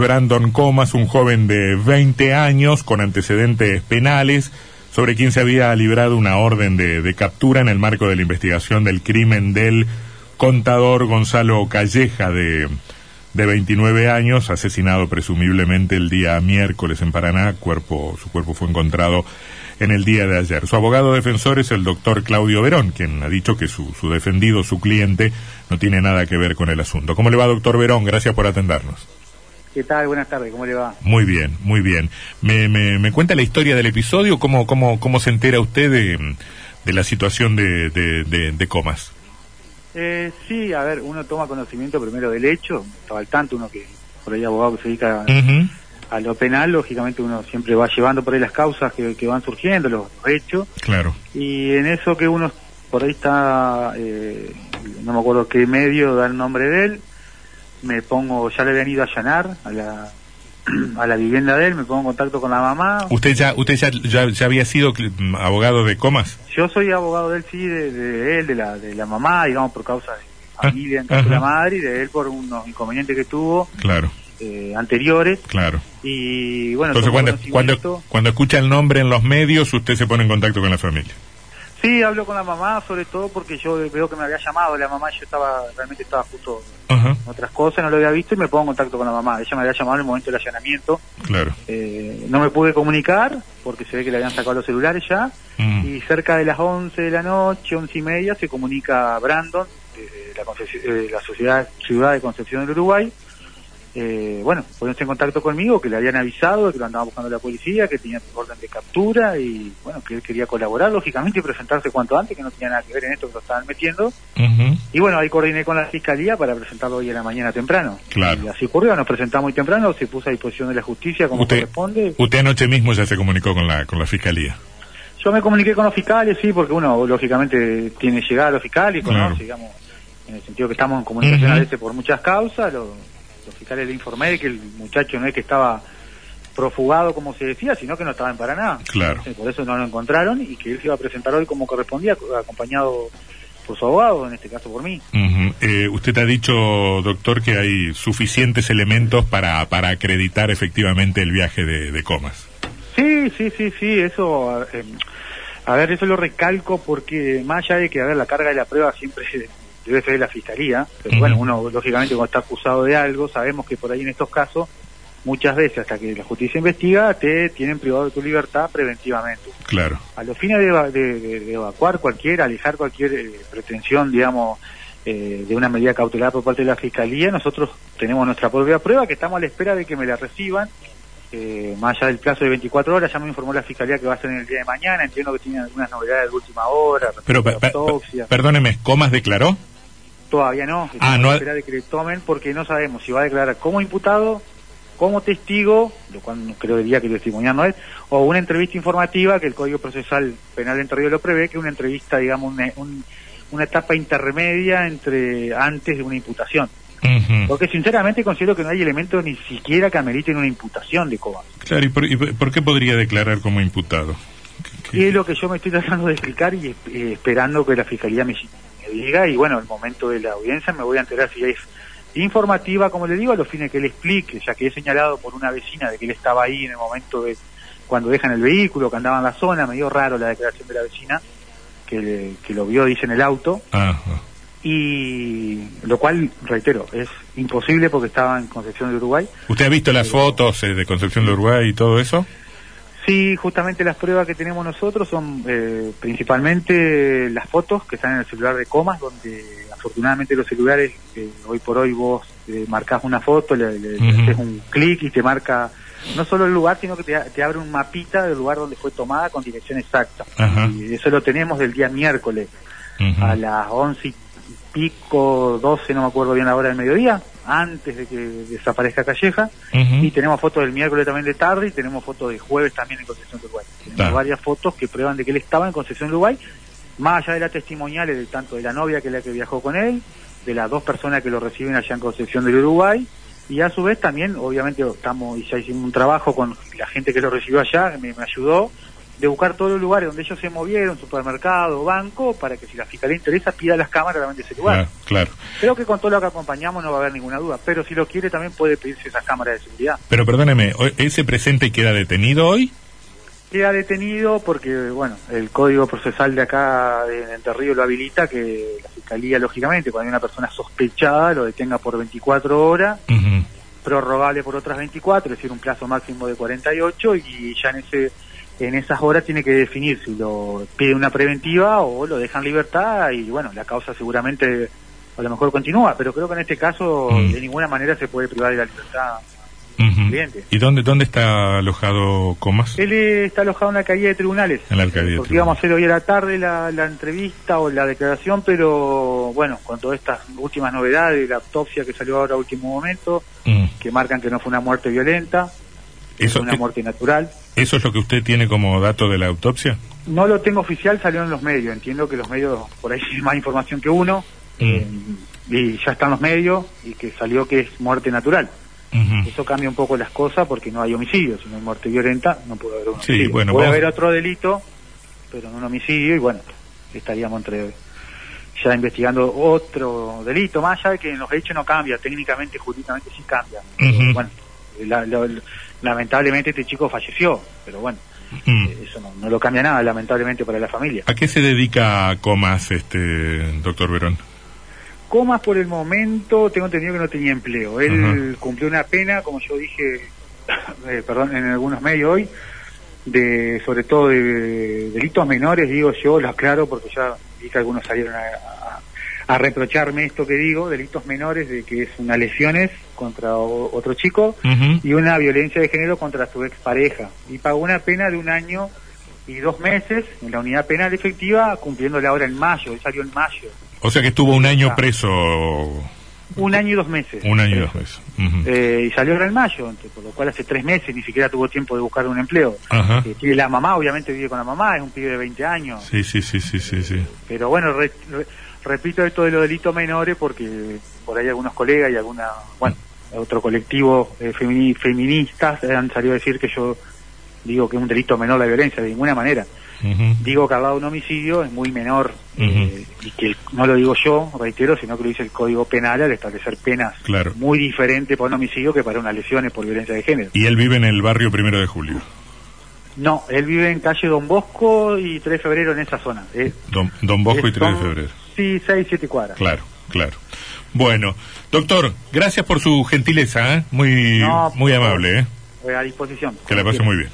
Brandon Comas, un joven de 20 años con antecedentes penales, sobre quien se había librado una orden de, captura en el marco de la investigación del crimen del contador Gonzalo Calleja de, de 29 años, asesinado presumiblemente el día miércoles en Paraná, cuerpo, su cuerpo fue encontrado en el día de ayer. Su abogado defensor es el doctor Claudio Verón, quien ha dicho que su, su defendido, su cliente, no tiene nada que ver con el asunto. ¿Cómo le va, doctor Verón? Gracias por atendernos. ¿Qué tal? Buenas tardes, ¿cómo le va? Muy bien, muy bien. ¿Me, me, me cuenta la historia del episodio? ¿Cómo, cómo, cómo se entera usted de, de la situación de, de, de, de Comas? Eh, sí, a ver, uno toma conocimiento primero del hecho, estaba al tanto, uno que por ahí abogado que se dedica a lo penal, lógicamente uno siempre va llevando por ahí las causas que, que van surgiendo, los, los hechos, Claro. y en eso que uno por ahí está, eh, no me acuerdo qué medio da el nombre de él, me pongo, ya le habían ido a allanar a la, a la vivienda de él, me pongo en contacto con la mamá, ¿Usted ya, usted ya, ya, ya había sido mm, abogado de Comas? Yo soy abogado de él, sí, de, de él, de la, de la mamá, digamos, por causa de familia en caso de la madre, y de él por unos inconvenientes que tuvo Claro, eh, anteriores. claro. Y bueno, Entonces, cuando, cuando, cuando escucha el nombre en los medios, usted se pone en contacto con la familia. Sí, hablo con la mamá, sobre todo porque yo veo que me había llamado la mamá, yo estaba, realmente estaba justo en otras cosas, no lo había visto y me pongo en contacto con la mamá. Ella me había llamado en el momento del allanamiento. claro. Eh, no me pude comunicar porque se ve que le habían sacado los celulares ya. Mm, Y cerca de las 11 de la noche, 11 y media, se comunica Brandon, de la, de la sociedad Ciudad de Concepción del Uruguay. Eh, bueno, poniéndose en contacto conmigo, que le habían avisado que lo andaba buscando la policía, que tenía orden de captura y bueno, que él quería colaborar, lógicamente, y presentarse cuanto antes, que no tenía nada que ver en esto que lo estaban metiendo. Y bueno, ahí coordiné con la fiscalía para presentarlo hoy en la mañana temprano. Claro. Y así ocurrió, nos presentamos muy temprano, se puso a disposición de la justicia como Usted, corresponde. usted anoche mismo ya se comunicó con la, con la fiscalía. Yo me comuniqué con los fiscales, sí, porque uno lógicamente tiene llegada a los fiscales, Claro. conoce, digamos, en el sentido que estamos en comunicación a veces por muchas causas, lo- los fiscales le informé de que el muchacho no es que estaba profugado como se decía, sino que no estaba en Paraná. Claro. Entonces, por eso no lo encontraron y que él se iba a presentar hoy como correspondía, acompañado por su abogado, en este caso por mí. Eh, usted ha dicho, doctor, que hay suficientes elementos para, para acreditar efectivamente el viaje de, de Comas. Sí, sí, sí, sí, eso, eh, a ver, eso lo recalco porque más allá de que, a ver, la carga de la prueba siempre debe ser de la fiscalía, pero bueno, uno lógicamente cuando está acusado de algo, sabemos que por ahí en estos casos, muchas veces hasta que la justicia investiga, te tienen privado de tu libertad preventivamente. Claro. A los fines de, eva- de- de- de evacuar cualquier, alejar cualquier eh, pretensión, digamos, eh, de una medida cautelar por parte de la fiscalía, nosotros tenemos nuestra propia prueba que estamos a la espera de que me la reciban eh, más allá del plazo de 24 horas, ya me informó la fiscalía que va a ser en el día de mañana. Entiendo que tienen algunas novedades de última hora. Pero, perdóneme, ¿Comas declaró? Todavía no. Ah, no a que le tomen porque no sabemos si va a declarar como imputado, como testigo, lo cual no creo diría que testimonial no es, o una entrevista informativa que el Código Procesal Penal de Entre Ríos lo prevé, que una entrevista, digamos, una, un- una etapa intermedia entre antes de una imputación. Porque sinceramente considero que no hay elementos ni siquiera que ameriten una imputación de Cobas. Claro, ¿y por, y por qué podría declarar como imputado? ¿Qué- Y es lo que yo me estoy tratando de explicar y eh, esperando que la Fiscalía me, me diga. Y bueno, al momento de la audiencia me voy a enterar si es informativa, como le digo, a los fines que él explique, ya que he señalado por una vecina de que él estaba ahí en el momento de cuando dejan el vehículo, que andaba en la zona. Me dio raro la declaración de la vecina, que, le- que lo vio, dice, en el auto. Ajá. Y lo cual, reitero, es imposible porque estaba en Concepción de Uruguay. ¿Usted ha visto las fotos eh, de Concepción de Uruguay y todo eso? Sí, justamente las pruebas que tenemos nosotros son eh, principalmente las fotos que están en el celular de Comas, donde afortunadamente los celulares, eh, hoy por hoy vos eh, marcas una foto, le, le- haces un clic y te marca no solo el lugar, sino que te, te abre un mapita del lugar donde fue tomada con dirección exacta. Y eso lo tenemos del día miércoles a las once y pico, doce, no me acuerdo bien la hora del mediodía, antes de que desaparezca Calleja. Y tenemos fotos del miércoles también de tarde y tenemos fotos de jueves también en Concepción de Uruguay. Tenemos varias fotos que prueban de que él estaba en Concepción de Uruguay, más allá de las testimoniales de tanto de la novia que es la que viajó con él, de las dos personas que lo reciben allá en Concepción del Uruguay, y a su vez también, obviamente, estamos y ya hicimos un trabajo con la gente que lo recibió allá, me, me ayudó, de buscar todos los lugares donde ellos se movieron, supermercado, banco, para que si la fiscalía interesa pida las cámaras también de ese lugar. Claro, claro. Creo que con todo lo que acompañamos no va a haber ninguna duda, pero si lo quiere también puede pedirse esas cámaras de seguridad. Pero perdóneme, ¿hoy- ¿ese presente queda detenido hoy? Queda detenido porque, bueno, el código procesal de acá de Entre Ríos lo habilita que la fiscalía, lógicamente, cuando hay una persona sospechada, lo detenga por 24 horas, prorrogable por otras 24, es decir, un plazo máximo de 48, y ya en ese en esas horas tiene que definir si lo pide una preventiva o lo deja en libertad, y bueno, la causa seguramente a lo mejor continúa, pero creo que en este caso Mm. de ninguna manera se puede privar de la libertad. Cliente. ¿Y dónde, dónde está alojado Comas? Él está alojado en la alcaldía de tribunales. En la alcaldía Porque íbamos a hacer hoy a la tarde la, la entrevista o la declaración, pero bueno, con todas estas últimas novedades, la autopsia que salió ahora a último momento, Mm. que marcan que no fue una muerte violenta, fue una muerte natural. ¿Eso es lo que usted tiene como dato de la autopsia? No lo tengo oficial, salió en los medios. Entiendo que los medios por ahí tienen más información que uno. Mm. eh, y ya están los medios y que salió que es muerte natural. Eso cambia un poco las cosas porque no hay homicidio. Si no hay muerte violenta, no puede haber un Sí, bueno, puede haber otro delito, pero no un homicidio. Y bueno, estaríamos entre ya investigando otro delito. Más allá de que en los hechos no cambia, técnicamente, jurídicamente sí cambia. Bueno, la- la- lamentablemente este chico falleció, pero bueno, Mm. eh, eso no, no lo cambia nada, lamentablemente, para la familia. ¿A qué se dedica Comas, este doctor Verón? Comas por el momento, tengo entendido que no tenía empleo. Él cumplió una pena, como yo dije, eh, perdón, en algunos medios hoy, de sobre todo de delitos menores, digo yo, lo aclaro porque ya vi que algunos salieron a, a- a reprocharme esto que digo, delitos menores de que es una lesiones contra o- otro chico y una violencia de género contra su expareja. Y pagó una pena de un año y dos meses en la unidad penal efectiva, cumpliéndola ahora en mayo, él salió en mayo. O sea que estuvo un año Ah. preso, Un año y dos meses. un año y dos meses. Eh, y salió ahora en mayo, por lo cual hace tres meses ni siquiera tuvo tiempo de buscar un empleo. Ajá. Eh, la mamá, obviamente vive con la mamá, es un pibe de 20 años. Sí, sí, sí, sí, sí, sí. Pero bueno, re- re- repito esto de los delitos menores porque por ahí algunos colegas y alguna, bueno, otro colectivo eh, femini- feministas eh, han salido a decir que yo digo que es un delito menor la violencia, de ninguna manera. Digo que al lado de un homicidio es muy menor eh, y que no lo digo yo, reitero, sino que lo dice el Código Penal al establecer penas Claro. muy diferentes para un homicidio que para unas lesiones por violencia de género. Y él vive en el barrio Primero de Julio. No, él vive en calle Don Bosco y 3 de febrero en esa zona. Eh, Don, Don Bosco y 3 de febrero. Sí, 6, 7 cuadras. Claro, claro. Bueno, doctor, gracias por su gentileza, ¿eh? muy, No, muy amable, ¿eh? Eh, a disposición. que la pase muy bien.